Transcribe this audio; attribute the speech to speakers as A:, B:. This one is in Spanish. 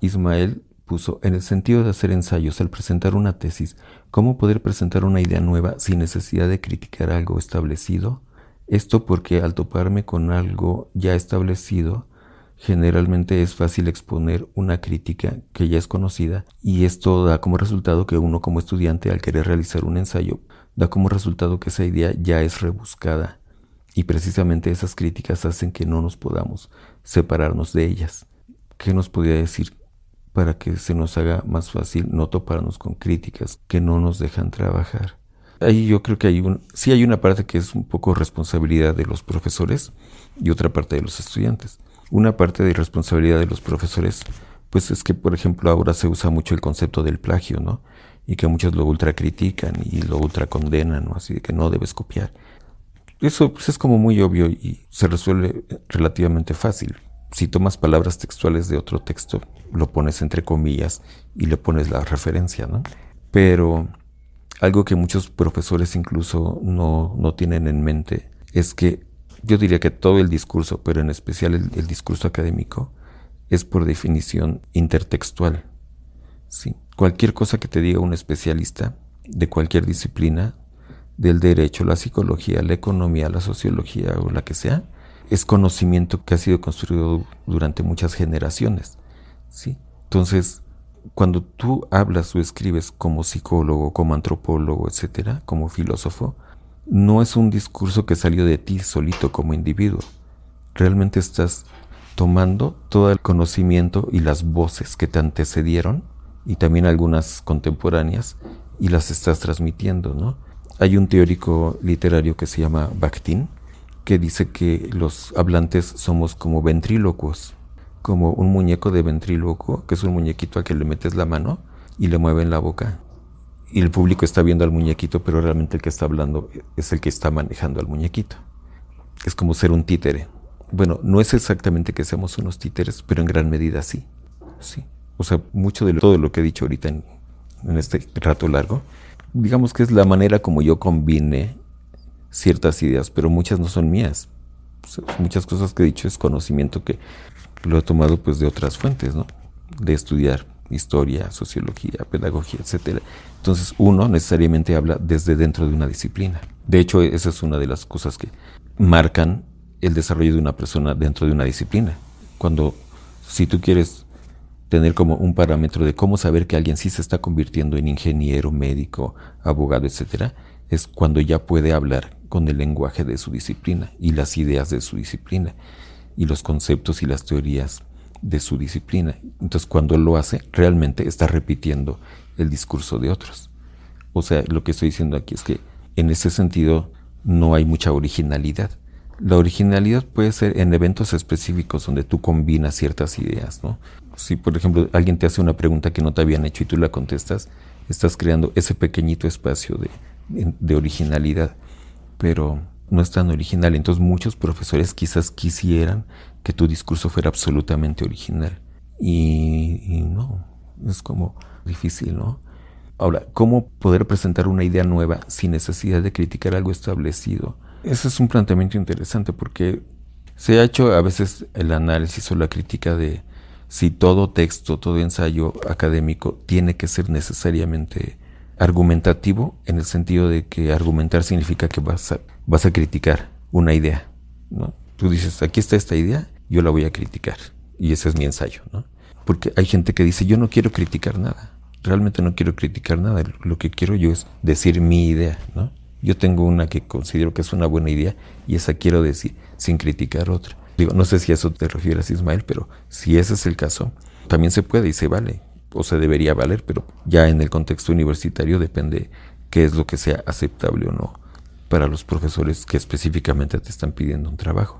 A: Ismael puso, en el sentido de hacer ensayos al presentar una tesis, ¿cómo poder presentar una idea nueva sin necesidad de criticar algo establecido? Esto porque al toparme con algo ya establecido, generalmente es fácil exponer una crítica que ya es conocida y esto da como resultado que uno como estudiante al querer realizar un ensayo da como resultado que esa idea ya es rebuscada y precisamente esas críticas hacen que no nos podamos separarnos de ellas. ¿Qué nos podría decir para que se nos haga más fácil no toparnos con críticas que no nos dejan trabajar? Ahí yo creo que hay un, sí hay una parte que es un poco responsabilidad de los profesores y otra parte de los estudiantes. Una parte de responsabilidad de los profesores, pues es que, por ejemplo, ahora se usa mucho el concepto del plagio, ¿no? Y que muchos lo ultra critican y lo ultra condenan, ¿no? Así de que no debes copiar. Eso pues, es como muy obvio y se resuelve relativamente fácil. Si tomas palabras textuales de otro texto, lo pones entre comillas y le pones la referencia, ¿no? Pero algo que muchos profesores incluso no, no tienen en mente es que yo diría que todo el discurso, pero en especial el, discurso académico, es por definición intertextual. Sí. Cualquier cosa que te diga un especialista de cualquier disciplina del derecho, la psicología, la economía, la sociología o la que sea, es conocimiento que ha sido construido durante muchas generaciones. ¿sí? Entonces, cuando tú hablas o escribes como psicólogo, como antropólogo, etcétera, como filósofo, no es un discurso que salió de ti solito como individuo. Realmente estás tomando todo el conocimiento y las voces que te antecedieron y también algunas contemporáneas y las estás transmitiendo, ¿no? Hay un teórico literario que se llama Bakhtin, que dice que los hablantes somos como ventrílocuos, como un muñeco de ventrílocuo, que es un muñequito a que le metes la mano y le mueven la boca. Y el público está viendo al muñequito, pero realmente el que está hablando es el que está manejando al muñequito. Es como ser un títere. Bueno, no es exactamente que seamos unos títeres, pero en gran medida sí. Sí. O sea, mucho de todo lo que he dicho ahorita en, en este rato largo digamos que es la manera como yo combine ciertas ideas, pero muchas no son mías. muchas cosas que he dicho es conocimiento que lo he tomado pues de otras fuentes, ¿no? De estudiar historia, sociología, pedagogía, etcétera. Entonces, uno necesariamente habla desde dentro de una disciplina. De hecho, esa es una de las cosas que marcan el desarrollo de una persona dentro de una disciplina. Cuando si tú quieres tener como un parámetro de cómo saber que alguien sí se está convirtiendo en ingeniero, médico, abogado, etcétera, es cuando ya puede hablar con el lenguaje de su disciplina y las ideas de su disciplina y los conceptos y las teorías de su disciplina. Entonces, cuando lo hace, realmente está repitiendo el discurso de otros. O sea, lo que estoy diciendo aquí es que en ese sentido no hay mucha originalidad. La originalidad puede ser en eventos específicos donde tú combinas ciertas ideas, ¿no? Si, por ejemplo, alguien te hace una pregunta que no te habían hecho y tú la contestas, estás creando ese pequeñito espacio de, de originalidad, pero no es tan original. Entonces muchos profesores quizás quisieran que tu discurso fuera absolutamente original. Y, y, no, es como difícil, ¿no? Ahora, ¿cómo poder presentar una idea nueva sin necesidad de criticar algo establecido? Ese es un planteamiento interesante porque se ha hecho a veces el análisis o la crítica de si todo texto, todo ensayo académico tiene que ser necesariamente argumentativo, en el sentido de que argumentar significa que vas a, vas a criticar una idea. ¿no? Tú dices, aquí está esta idea, yo la voy a criticar. Y ese es mi ensayo. ¿no? Porque hay gente que dice, yo no quiero criticar nada. Realmente no quiero criticar nada. Lo que quiero yo es decir mi idea. ¿no? Yo tengo una que considero que es una buena idea y esa quiero decir sin criticar otra. Digo, no sé si a eso te refieres, Ismael, pero si ese es el caso, también se puede y se vale, o se debería valer, pero ya en el contexto universitario depende qué es lo que sea aceptable o no para los profesores que específicamente te están pidiendo un trabajo.